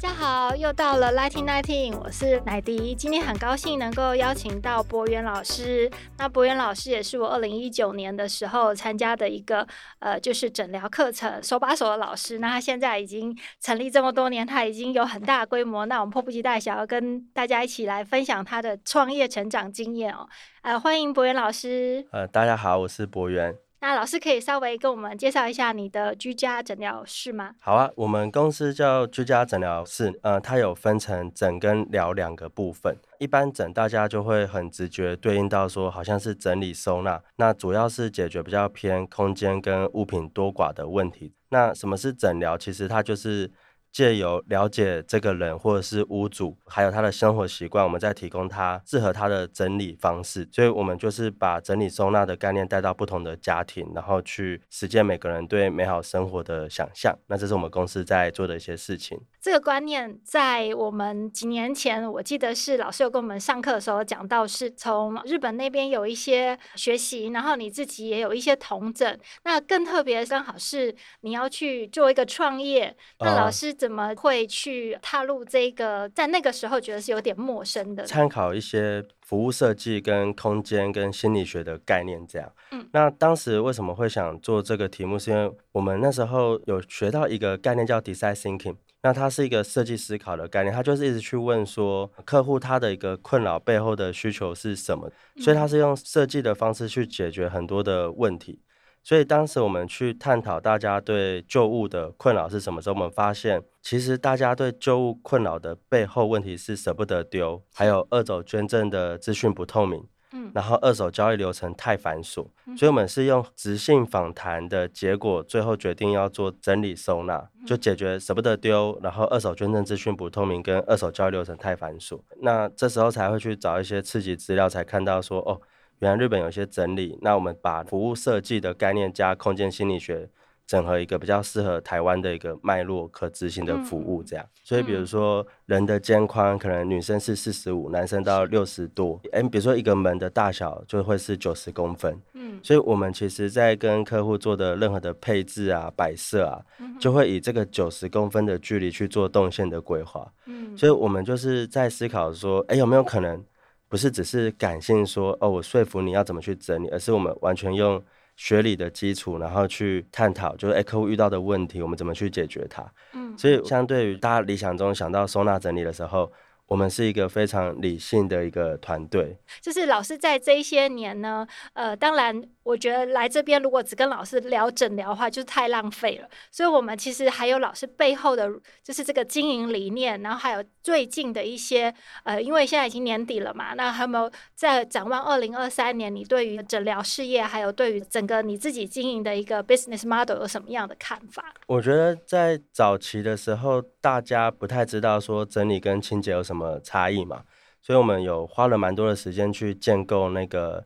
大家好，又到了 Lightning Nineteen，我是乃迪。今天很高兴能够邀请到博元老师。那博元老师也是我二零一九年的时候参加的一个呃，就是诊疗课程手把手的老师。那他现在已经成立这么多年，他已经有很大规模。那我们迫不及待想要跟大家一起来分享他的创业成长经验哦。呃，欢迎博元老师。呃，大家好，我是博元。那老师可以稍微跟我们介绍一下你的居家诊疗室吗？好啊，我们公司叫居家诊疗室，呃，它有分成诊跟疗两个部分。一般诊大家就会很直觉对应到说，好像是整理收纳，那主要是解决比较偏空间跟物品多寡的问题。那什么是诊疗？其实它就是。借由了解这个人或者是屋主，还有他的生活习惯，我们再提供他适合他的整理方式。所以，我们就是把整理收纳的概念带到不同的家庭，然后去实践每个人对美好生活的想象。那这是我们公司在做的一些事情。这个观念在我们几年前，我记得是老师有跟我们上课的时候讲到，是从日本那边有一些学习，然后你自己也有一些同整。那更特别，刚好是你要去做一个创业，那老师。怎么会去踏入这个？在那个时候觉得是有点陌生的。参考一些服务设计、跟空间、跟心理学的概念，这样。嗯。那当时为什么会想做这个题目？是因为我们那时候有学到一个概念叫 design thinking。那它是一个设计思考的概念，它就是一直去问说客户他的一个困扰背后的需求是什么，所以它是用设计的方式去解决很多的问题。所以当时我们去探讨大家对旧物的困扰是什么时候，我们发现其实大家对旧物困扰的背后问题是舍不得丢，还有二手捐赠的资讯不透明，嗯，然后二手交易流程太繁琐，所以我们是用直性访谈的结果，最后决定要做整理收纳，就解决舍不得丢，然后二手捐赠资讯不透明跟二手交易流程太繁琐，那这时候才会去找一些刺激资料，才看到说哦。原来日本有些整理，那我们把服务设计的概念加空间心理学整合一个比较适合台湾的一个脉络可执行的服务，这样。嗯、所以比如说人的肩宽可能女生是四十五，男生到六十多，哎，比如说一个门的大小就会是九十公分，嗯，所以我们其实在跟客户做的任何的配置啊、摆设啊，就会以这个九十公分的距离去做动线的规划，嗯，所以我们就是在思考说，哎，有没有可能？不是只是感性说哦，我说服你要怎么去整理，而是我们完全用学理的基础，然后去探讨，就是哎，客户遇到的问题，我们怎么去解决它。嗯，所以相对于大家理想中想到收纳整理的时候，我们是一个非常理性的一个团队。就是老师在这一些年呢，呃，当然。我觉得来这边如果只跟老师聊诊疗的话，就是太浪费了。所以，我们其实还有老师背后的，就是这个经营理念，然后还有最近的一些，呃，因为现在已经年底了嘛，那还有没有在展望二零二三年？你对于诊疗事业，还有对于整个你自己经营的一个 business model 有什么样的看法？我觉得在早期的时候，大家不太知道说整理跟清洁有什么差异嘛，所以我们有花了蛮多的时间去建构那个。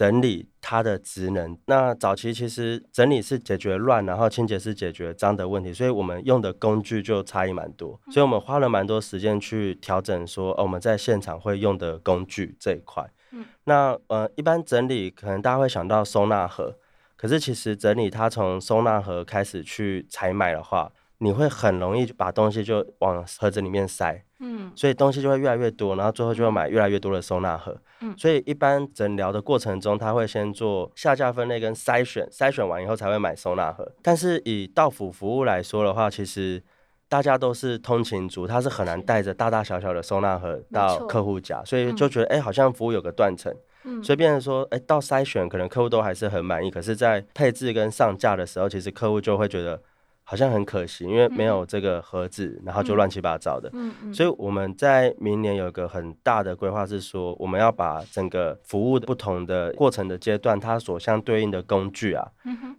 整理它的职能。那早期其实整理是解决乱，然后清洁是解决脏的问题，所以我们用的工具就差异蛮多。所以我们花了蛮多时间去调整说，哦，我们在现场会用的工具这一块。嗯，那呃，一般整理可能大家会想到收纳盒，可是其实整理它从收纳盒开始去采买的话，你会很容易把东西就往盒子里面塞。嗯，所以东西就会越来越多，然后最后就会买越来越多的收纳盒。嗯，所以一般诊疗的过程中，他会先做下架分类跟筛选，筛选完以后才会买收纳盒。但是以到府服务来说的话，其实大家都是通勤族，他是很难带着大大小小的收纳盒到客户家，所以就觉得哎、嗯欸，好像服务有个断层。嗯，所以变成说，哎、欸，到筛选可能客户都还是很满意，可是，在配置跟上架的时候，其实客户就会觉得。好像很可惜，因为没有这个盒子，嗯、然后就乱七八糟的。嗯嗯。所以我们在明年有一个很大的规划，是说我们要把整个服务的不同的过程的阶段，它所相对应的工具啊，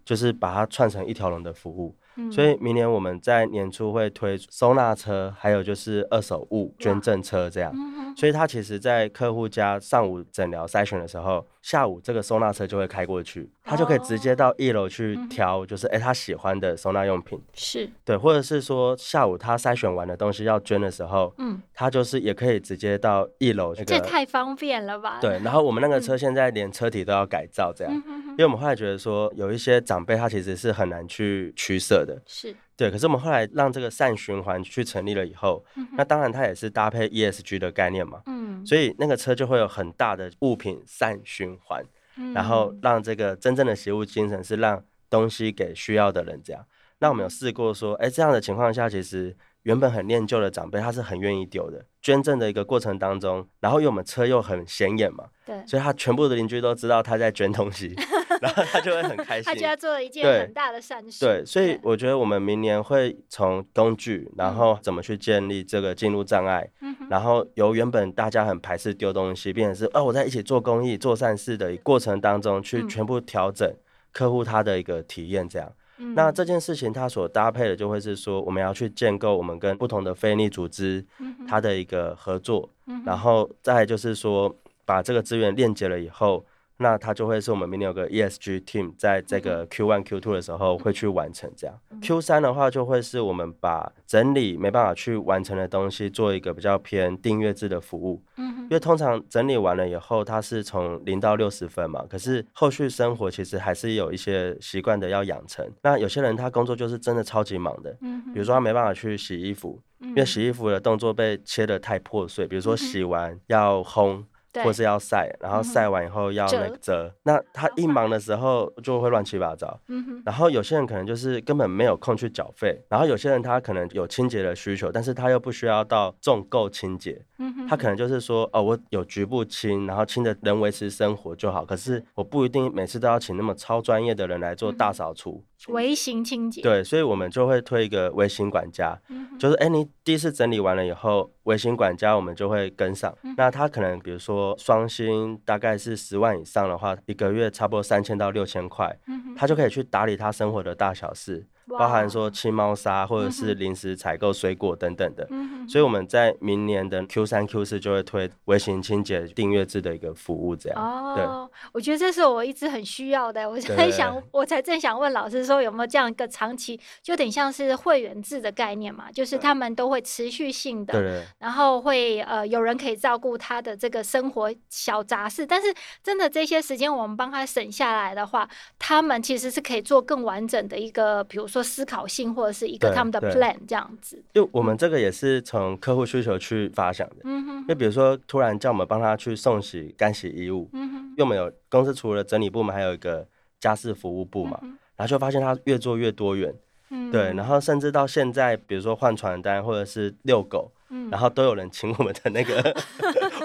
就是把它串成一条龙的服务。嗯、所以明年我们在年初会推收纳车，还有就是二手物捐赠车这样。嗯、所以他其实，在客户家上午诊疗筛选的时候，下午这个收纳车就会开过去，他就可以直接到一楼去挑，就是哎、嗯、他喜欢的收纳用品。是对，或者是说下午他筛选完的东西要捐的时候，嗯，他就是也可以直接到一楼、那个。这太方便了吧？对，然后我们那个车现在连车体都要改造这样，嗯、因为我们后来觉得说有一些长辈他其实是很难去取舍的。是。对，可是我们后来让这个善循环去成立了以后，嗯、那当然它也是搭配 ESG 的概念嘛，嗯，所以那个车就会有很大的物品善循环，嗯、然后让这个真正的习物精神是让东西给需要的人这样。那我们有试过说，哎，这样的情况下其实。原本很念旧的长辈，他是很愿意丢的。捐赠的一个过程当中，然后因为我们车又很显眼嘛，对，所以他全部的邻居都知道他在捐东西，然后他就会很开 心。他觉得做了一件很大的善事。对，所以我觉得我们明年会从工具，然后怎么去建立这个进入障碍，嗯、然后由原本大家很排斥丢东西，变成是哦，我在一起做公益、做善事的过程当中，去全部调整客户他的一个体验，这样。那这件事情，它所搭配的就会是说，我们要去建构我们跟不同的非营利组织，它的一个合作，然后再就是说，把这个资源链接了以后。那它就会是我们明年有个 ESG team 在这个 Q1、Q2 的时候会去完成这样。Q3 的话就会是我们把整理没办法去完成的东西做一个比较偏订阅制的服务。嗯因为通常整理完了以后，它是从零到六十分嘛，可是后续生活其实还是有一些习惯的要养成。那有些人他工作就是真的超级忙的，比如说他没办法去洗衣服，因为洗衣服的动作被切得太破碎，比如说洗完要烘。或是要晒，然后晒完以后要那个折，嗯、那他一忙的时候就会乱七八糟。然后有些人可能就是根本没有空去缴费，然后有些人他可能有清洁的需求，但是他又不需要到重购清洁。他可能就是说，哦，我有局部清，然后清的人维持生活就好，可是我不一定每次都要请那么超专业的人来做大扫除。嗯微型清洁，对，所以我们就会推一个微型管家，嗯、就是哎，你第一次整理完了以后，微型管家我们就会跟上。嗯、那他可能比如说双薪大概是十万以上的话，一个月差不多三千到六千块，嗯、他就可以去打理他生活的大小事。包含说清猫砂或者是临时采购水果等等的，嗯、所以我们在明年的 Q 三 Q 四就会推微型清洁订阅制的一个服务，这样。哦，对，我觉得这是我一直很需要的。我在想，对我才正想问老师说有没有这样一个长期，就有点像是会员制的概念嘛，就是他们都会持续性的，对然后会呃有人可以照顾他的这个生活小杂事，但是真的这些时间我们帮他省下来的话，他们其实是可以做更完整的一个，比如说。思考性或者是一个他们的 plan 这样子，就我们这个也是从客户需求去发想的。嗯哼，就比如说突然叫我们帮他去送洗干洗衣物，嗯哼，因为我们有公司除了整理部门，还有一个家事服务部嘛，嗯、然后就发现他越做越多元，嗯，对，然后甚至到现在，比如说换传单或者是遛狗。然后都有人请我们的那个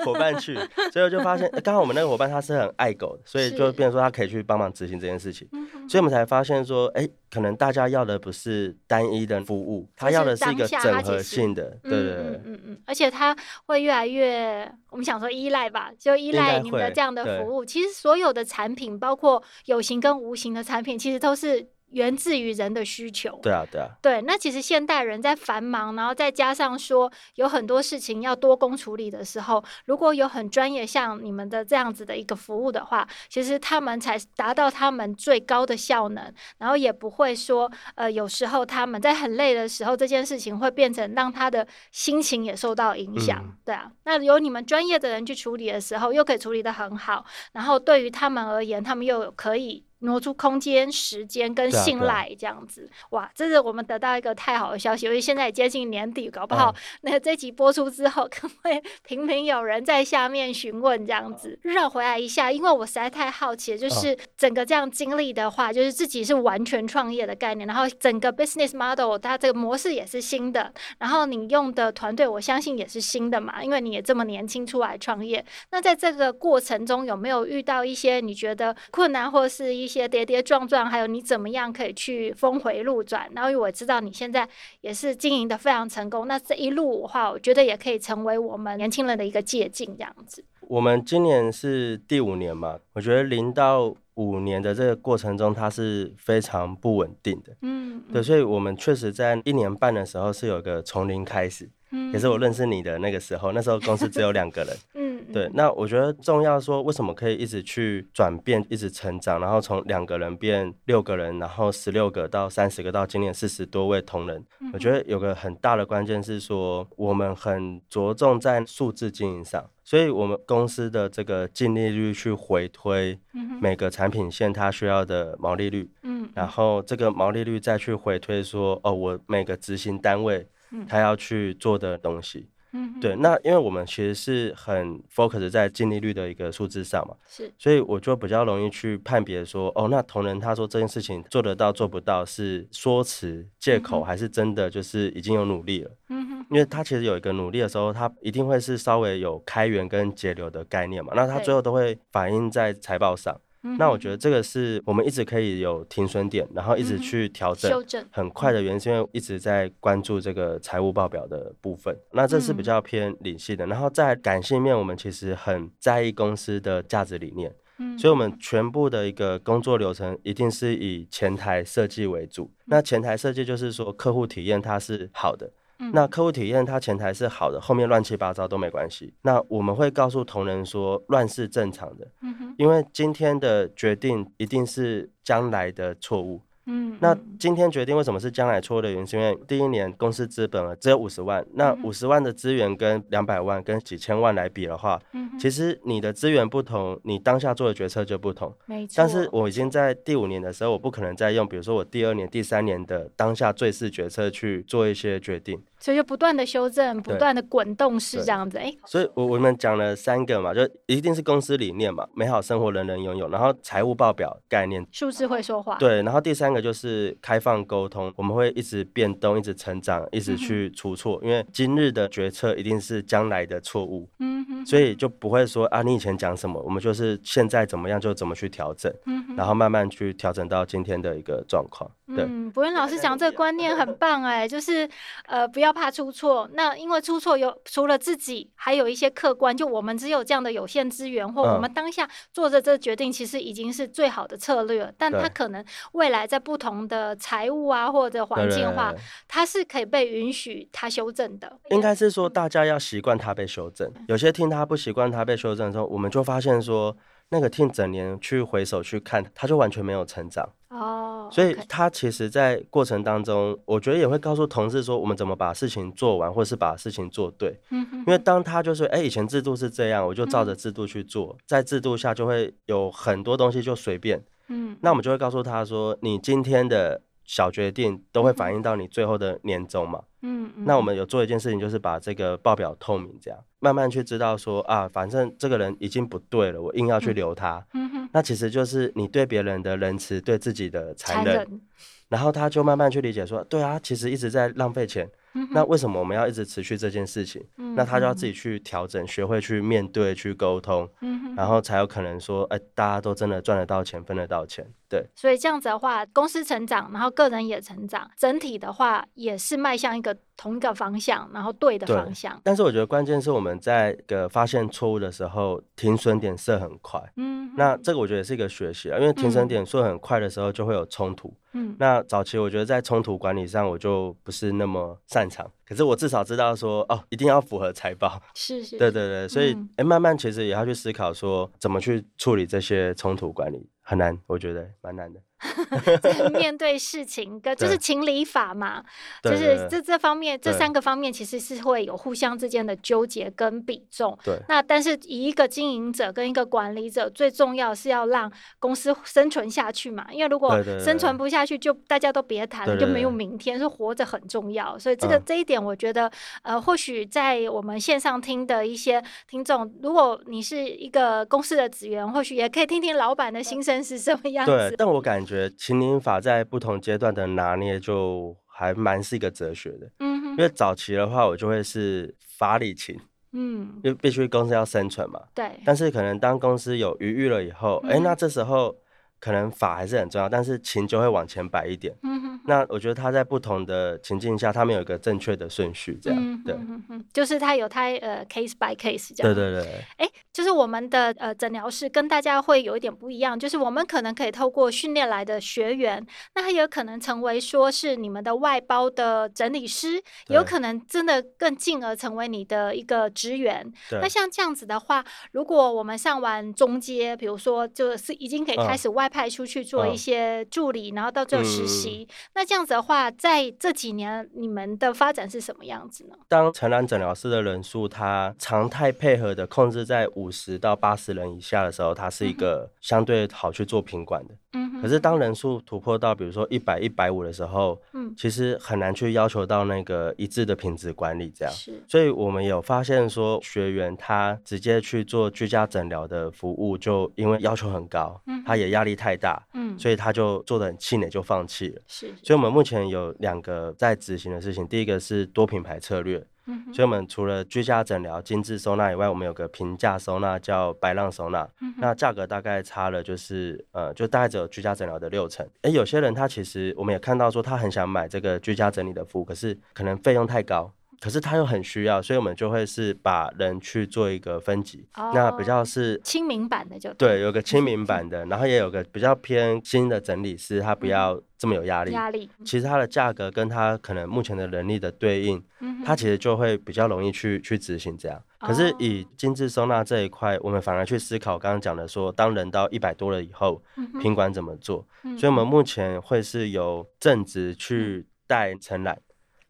伙伴去，所以我就发现，刚好我们那个伙伴他是很爱狗，所以就变成说他可以去帮忙执行这件事情，所以我们才发现说，哎，可能大家要的不是单一的服务，他要的是一个整合性的，对对对，嗯嗯嗯，而且他会越来越，我们想说依赖吧，就依赖你们的这样的服务。其实所有的产品，包括有形跟无形的产品，其实都是。源自于人的需求。对啊，对啊。对，那其实现代人在繁忙，然后再加上说有很多事情要多工处理的时候，如果有很专业像你们的这样子的一个服务的话，其实他们才达到他们最高的效能，然后也不会说，呃，有时候他们在很累的时候，这件事情会变成让他的心情也受到影响。嗯、对啊，那由你们专业的人去处理的时候，又可以处理的很好，然后对于他们而言，他们又可以。挪出空间、时间跟信赖这样子，哇，这是我们得到一个太好的消息。因为现在也接近年底，搞不好 那这集播出之后，可能会频频有人在下面询问这样子。绕回来一下，因为我实在太好奇，就是整个这样经历的话，就是自己是完全创业的概念，然后整个 business model 它这个模式也是新的，然后你用的团队我相信也是新的嘛，因为你也这么年轻出来创业。那在这个过程中，有没有遇到一些你觉得困难或是一一些跌跌撞撞，还有你怎么样可以去峰回路转？然后因为我知道你现在也是经营的非常成功，那这一路的话，我觉得也可以成为我们年轻人的一个借鉴，这样子。我们今年是第五年嘛，我觉得零到五年的这个过程中，它是非常不稳定的。嗯，对，所以我们确实在一年半的时候是有个从零开始，嗯，也是我认识你的那个时候，那时候公司只有两个人。嗯，对，那我觉得重要说，为什么可以一直去转变，一直成长，然后从两个人变六个人，然后十六个到三十个，到今年四十多位同仁。我觉得有个很大的关键是说，我们很着重在数字经营上。所以，我们公司的这个净利率去回推每个产品线它需要的毛利率，嗯，然后这个毛利率再去回推说，哦，我每个执行单位它要去做的东西。嗯，对，那因为我们其实是很 focus 在净利率的一个数字上嘛，是，所以我就比较容易去判别说，哦，那同仁他说这件事情做得到做不到是说辞借口，还是真的就是已经有努力了？嗯哼，因为他其实有一个努力的时候，他一定会是稍微有开源跟节流的概念嘛，那他最后都会反映在财报上。那我觉得这个是我们一直可以有停损点，然后一直去调整，很快的原因是因为一直在关注这个财务报表的部分。那这是比较偏理性的，然后在感性面，我们其实很在意公司的价值理念，所以我们全部的一个工作流程一定是以前台设计为主。那前台设计就是说客户体验它是好的。那客户体验，他前台是好的，后面乱七八糟都没关系。那我们会告诉同仁说，乱是正常的，因为今天的决定一定是将来的错误。嗯，那今天决定为什么是将来错的原因，是因为第一年公司资本只有五十万，那五十万的资源跟两百万跟几千万来比的话，嗯，其实你的资源不同，你当下做的决策就不同。没错。但是我已经在第五年的时候，我不可能再用，比如说我第二年、第三年的当下最适决策去做一些决定。所以就不断的修正，不断的滚动式这样子，哎。所以我我们讲了三个嘛，就一定是公司理念嘛，美好生活人人拥有，然后财务报表概念，数字会说话。对，然后第三个就是开放沟通，我们会一直变动，一直成长，一直去出错，嗯、因为今日的决策一定是将来的错误。嗯哼。所以就不会说啊，你以前讲什么，我们就是现在怎么样就怎么去调整，嗯。然后慢慢去调整到今天的一个状况。对。嗯，博元老师讲这个观念很棒哎，就是呃不要怕出错。那因为出错有除了自己，还有一些客观，就我们只有这样的有限资源，或我们当下做的这个决定，其实已经是最好的策略。但他可能未来在不同的财务啊或者环境化，它是可以被允许它修正的。应该是说大家要习惯它被修正。有些听他不习惯它被修正的时候，我们就发现说。那个 team 整年去回首去看，他就完全没有成长哦，oh. 所以他其实，在过程当中，我觉得也会告诉同事说，我们怎么把事情做完，或是把事情做对。嗯哼，因为当他就是，哎，以前制度是这样，我就照着制度去做，在制度下就会有很多东西就随便。嗯，那我们就会告诉他说，你今天的小决定都会反映到你最后的年终嘛。嗯，那我们有做一件事情，就是把这个报表透明，这样慢慢去知道说啊，反正这个人已经不对了，我硬要去留他。嗯哼，那其实就是你对别人的仁慈，对自己的残忍。残忍。然后他就慢慢去理解说，对啊，其实一直在浪费钱。嗯、那为什么我们要一直持续这件事情？嗯、那他就要自己去调整，学会去面对，去沟通，嗯、然后才有可能说，哎，大家都真的赚得到钱，分得到钱。对，所以这样子的话，公司成长，然后个人也成长，整体的话也是迈向一个同一个方向，然后对的方向。但是我觉得关键是我们在个发现错误的时候，停损点设很快。嗯，那这个我觉得是一个学习啊，因为停损点设很快的时候，就会有冲突。嗯，那早期我觉得在冲突管理上，我就不是那么擅长。可是我至少知道说，哦，一定要符合财报。是是。对对对，所以哎、嗯欸，慢慢其实也要去思考说，怎么去处理这些冲突管理。很难，我觉得蛮难的。面对事情，跟就是情理法嘛，就是这这方面这三个方面其实是会有互相之间的纠结跟比重。对，那但是以一个经营者跟一个管理者，最重要是要让公司生存下去嘛。因为如果生存不下去，就大家都别谈了，就没有明天。是活着很重要，所以这个这一点，我觉得呃，或许在我们线上听的一些听众，如果你是一个公司的职员，或许也可以听听老板的心声是什么样子。对，但我感觉情理法在不同阶段的拿捏，就还蛮是一个哲学的。嗯，因为早期的话，我就会是法理情，嗯，因为必须公司要生存嘛。对。但是可能当公司有余裕了以后，哎、嗯欸，那这时候可能法还是很重要，但是情就会往前摆一点。嗯哼。那我觉得他在不同的情境下，他们有一个正确的顺序，这样、嗯、对、嗯嗯，就是他有他呃 case by case 这样。对对对。哎，就是我们的呃诊疗室跟大家会有一点不一样，就是我们可能可以透过训练来的学员，那他也有可能成为说是你们的外包的整理师，有可能真的更进而成为你的一个职员。那像这样子的话，如果我们上完中阶，比如说就是已经可以开始外派出去做一些助理，嗯、然后到最后实习。嗯那这样子的话，在这几年你们的发展是什么样子呢？当承揽诊疗师的人数，它常态配合的控制在五十到八十人以下的时候，它是一个相对好去做品管的。嗯哼。可是当人数突破到比如说一百、一百五的时候，嗯，其实很难去要求到那个一致的品质管理这样。是。所以我们有发现说，学员他直接去做居家诊疗的服务，就因为要求很高，嗯，他也压力太大，嗯，所以他就做的很气馁，就放弃了。是。所以，我们目前有两个在执行的事情。第一个是多品牌策略，嗯、所以我们除了居家诊疗、精致收纳以外，我们有个平价收纳叫白浪收纳，嗯、那价格大概差了就是呃，就大概只有居家诊疗的六成。哎，有些人他其实我们也看到说他很想买这个居家整理的服务，可是可能费用太高。可是他又很需要，所以我们就会是把人去做一个分级，哦、那比较是亲民版的就对，有个亲民版的，然后也有个比较偏新的整理师，他不要这么有压力。压力，其实它的价格跟他可能目前的人力的对应，他其实就会比较容易去去执行这样。可是以精致收纳这一块，我们反而去思考刚刚讲的说，当人到一百多了以后，品管怎么做？所以我们目前会是由正职去带承揽。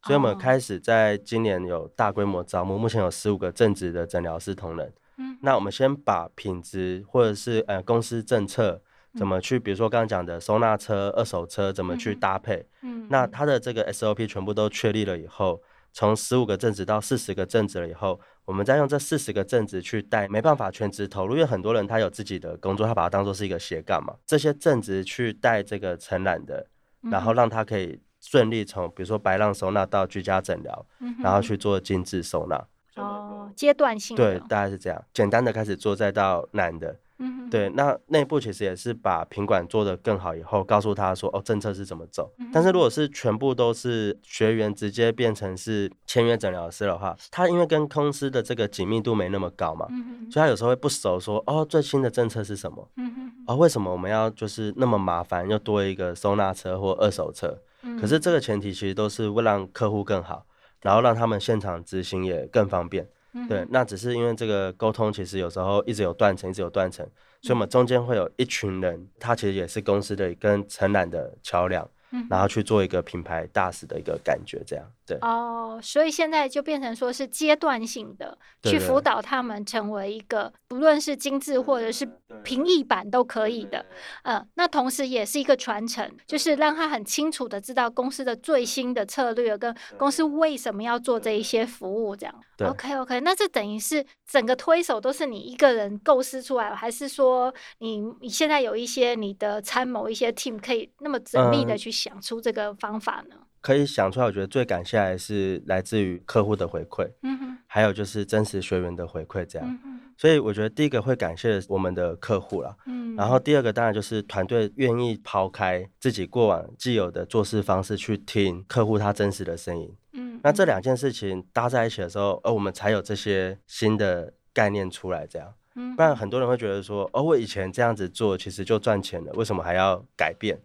所以，我们开始在今年有大规模招募，目前有十五个正职的诊疗师同仁。嗯，那我们先把品质或者是呃公司政策怎么去，比如说刚刚讲的收纳车、二手车怎么去搭配。嗯，那它的这个 SOP 全部都确立了以后，从十五个正职到四十个正职了以后，我们再用这四十个正职去带，没办法全职投入，因为很多人他有自己的工作，他把它当做是一个斜杠嘛。这些正职去带这个承揽的，然后让他可以。顺利从比如说白浪收纳到居家诊疗，嗯、然后去做精致收纳。哦，阶段性的。对，大概是这样，简单的开始做，再到难的。嗯，对，那内部其实也是把品管做得更好以后，告诉他说哦，政策是怎么走。嗯、但是如果是全部都是学员直接变成是签约诊疗师的话，他因为跟公司的这个紧密度没那么高嘛，嗯、所以他有时候会不熟说，说哦，最新的政策是什么？嗯，哦，为什么我们要就是那么麻烦，又多一个收纳车或二手车？可是这个前提其实都是为让客户更好，然后让他们现场执行也更方便。对，那只是因为这个沟通其实有时候一直有断层，一直有断层，所以我们中间会有一群人，他其实也是公司的跟承揽的桥梁。然后去做一个品牌大使的一个感觉，这样对。哦，所以现在就变成说是阶段性的去辅导他们成为一个，不论是精致或者是平易版都可以的，嗯，那同时也是一个传承，就是让他很清楚的知道公司的最新的策略跟公司为什么要做这一些服务，这样。OK OK，那这等于是整个推手都是你一个人构思出来，还是说你你现在有一些你的参谋一些 team 可以那么缜密的去想出这个方法呢？嗯，可以想出来，我觉得最感谢还是来自于客户的回馈，嗯哼，还有就是真实学员的回馈，这样。嗯，所以我觉得第一个会感谢我们的客户啦，嗯，然后第二个当然就是团队愿意抛开自己过往既有的做事方式去听客户他真实的声音。嗯那这两件事情搭在一起的时候，而我们才有这些新的概念出来，这样，不然很多人会觉得说，哦，我以前这样子做其实就赚钱了，为什么还要改变？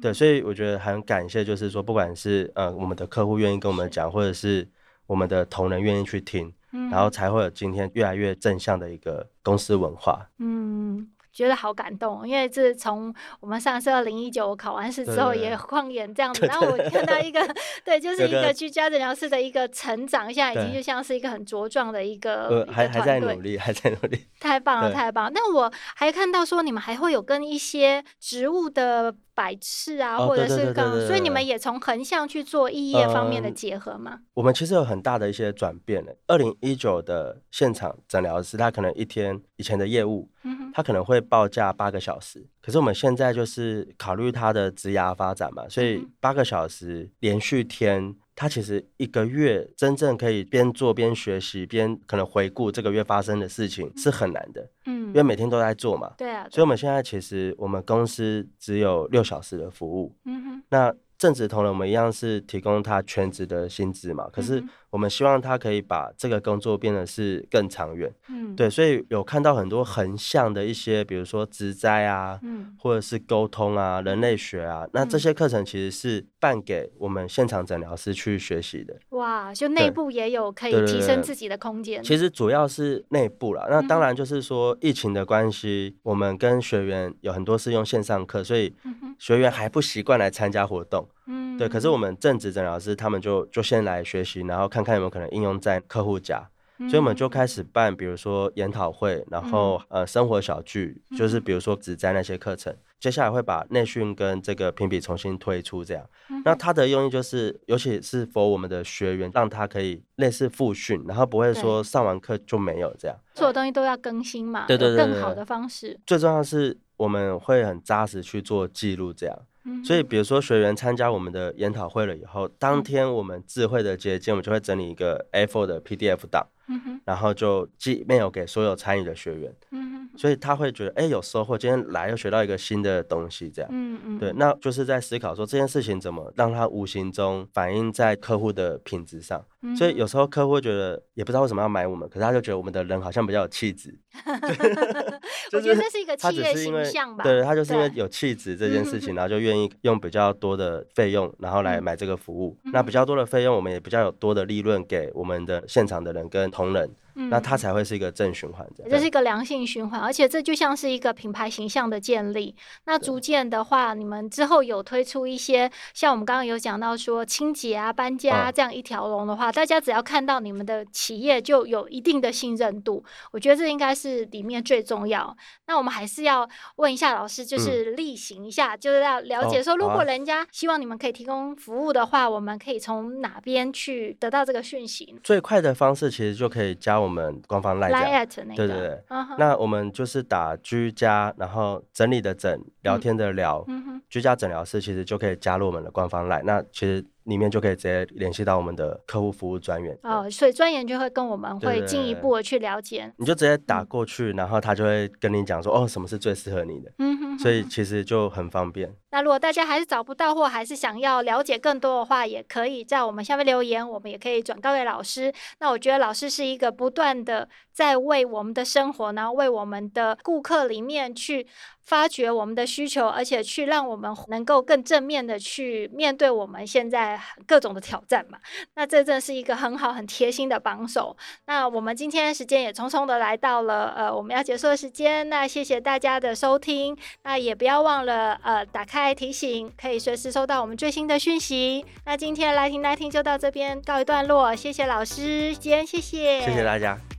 对，所以我觉得很感谢，就是说，不管是呃我们的客户愿意跟我们讲，或者是我们的同仁愿意去听，然后才会有今天越来越正向的一个公司文化。嗯。觉得好感动，因为这从我们上次二零一九我考完试之后也旷眼这样子，然后我看到一个 对，就是一个居家诊疗室的一个成长，现在已经就像是一个很茁壮的一个，还还在努力，还在努力，太 棒了，太棒了。那我还看到说你们还会有跟一些植物的。摆饰啊，或者是更，所以你们也从横向去做异业方面的结合吗？嗯，我们其实有很大的一些转变的。二零一九的现场诊疗师，他可能一天以前的业务，他可能会报价八个小时，可是我们现在就是考虑他的职涯发展嘛，所以八个小时连续天。他其实一个月真正可以边做边学习边可能回顾这个月发生的事情是很难的，嗯，因为每天都在做嘛，对啊，所以我们现在其实我们公司只有六小时的服务，嗯哼，那正职同仁，我们一样是提供他全职的薪资嘛，可是我们希望他可以把这个工作变得是更长远。嗯，对，所以有看到很多横向的一些，比如说职灾啊，嗯，或者是沟通啊、人类学啊，那这些课程其实是办给我们现场诊疗师去学习的。哇，就内部也有可以提升自己的空间。其实主要是内部啦，那当然就是说疫情的关系，我们跟学员有很多是用线上课，所以学员还不习惯来参加活动。嗯，对。可是我们正职诊疗师他们就就先来学习，然后看看有没有可能应用在客户家。所以我们就开始办，比如说研讨会，然后呃生活小聚，就是比如说只在那些课程。接下来会把内训跟这个评比重新推出，这样。那它的用意就是，尤其是 for 我们的学员，让他可以类似复训，然后不会说上完课就没有这样。所有东西都要更新嘛，对对对，更好的方式。最重要的是，我们会很扎实去做记录，这样。所以，比如说学员参加我们的研讨会了以后，当天我们智慧的结晶，我们就会整理一个 A4 的 PDF 档。然后就寄 mail 给所有参与的学员，嗯，所以他会觉得哎有收获，今天来又学到一个新的东西，这样，嗯嗯，对，那就是在思考说这件事情怎么让他无形中反映在客户的品质上，所以有时候客户会觉得也不知道为什么要买我们，可是他就觉得我们的人好像比较有气质，我觉得这是一个企业形象吧，对，他就是因为有气质这件事情，然后就愿意用比较多的费用，然后来买这个服务，那比较多的费用，我们也比较有多的利润给我们的现场的人跟同仁。嗯、那它才会是一个正循环，这是一个良性循环，而且这就像是一个品牌形象的建立。那逐渐的话，你们之后有推出一些，像我们刚刚有讲到说清洁啊、搬家这样一条龙的话，哦、大家只要看到你们的企业就有一定的信任度。我觉得这应该是里面最重要。那我们还是要问一下老师，就是例行一下，嗯、就是要了解说，如果人家希望你们可以提供服务的话，哦、我们可以从哪边去得到这个讯息？最快的方式其实就可以加。我们官方 LINE 对对对，那我们就是打居家，然后整理的整，聊天的聊，居家诊疗室其实就可以加入我们的官方 LINE。那其实。里面就可以直接联系到我们的客户服务专员哦，所以专员就会跟我们会进一步的去了解。你就直接打过去，嗯、然后他就会跟你讲说，哦，什么是最适合你的。嗯哼，哼，所以其实就很方便。那如果大家还是找不到，或还是想要了解更多的话，也可以在我们下面留言，我们也可以转告给老师。那我觉得老师是一个不断的在为我们的生活，然后为我们的顾客里面去。发掘我们的需求，而且去让我们能够更正面的去面对我们现在各种的挑战嘛。那这真是一个很好、很贴心的帮手。那我们今天时间也匆匆的来到了呃我们要结束的时间。那谢谢大家的收听。那也不要忘了呃打开提醒，可以随时收到我们最新的讯息。那今天来听来听就到这边告一段落。谢谢老师，今天谢谢，谢谢大家。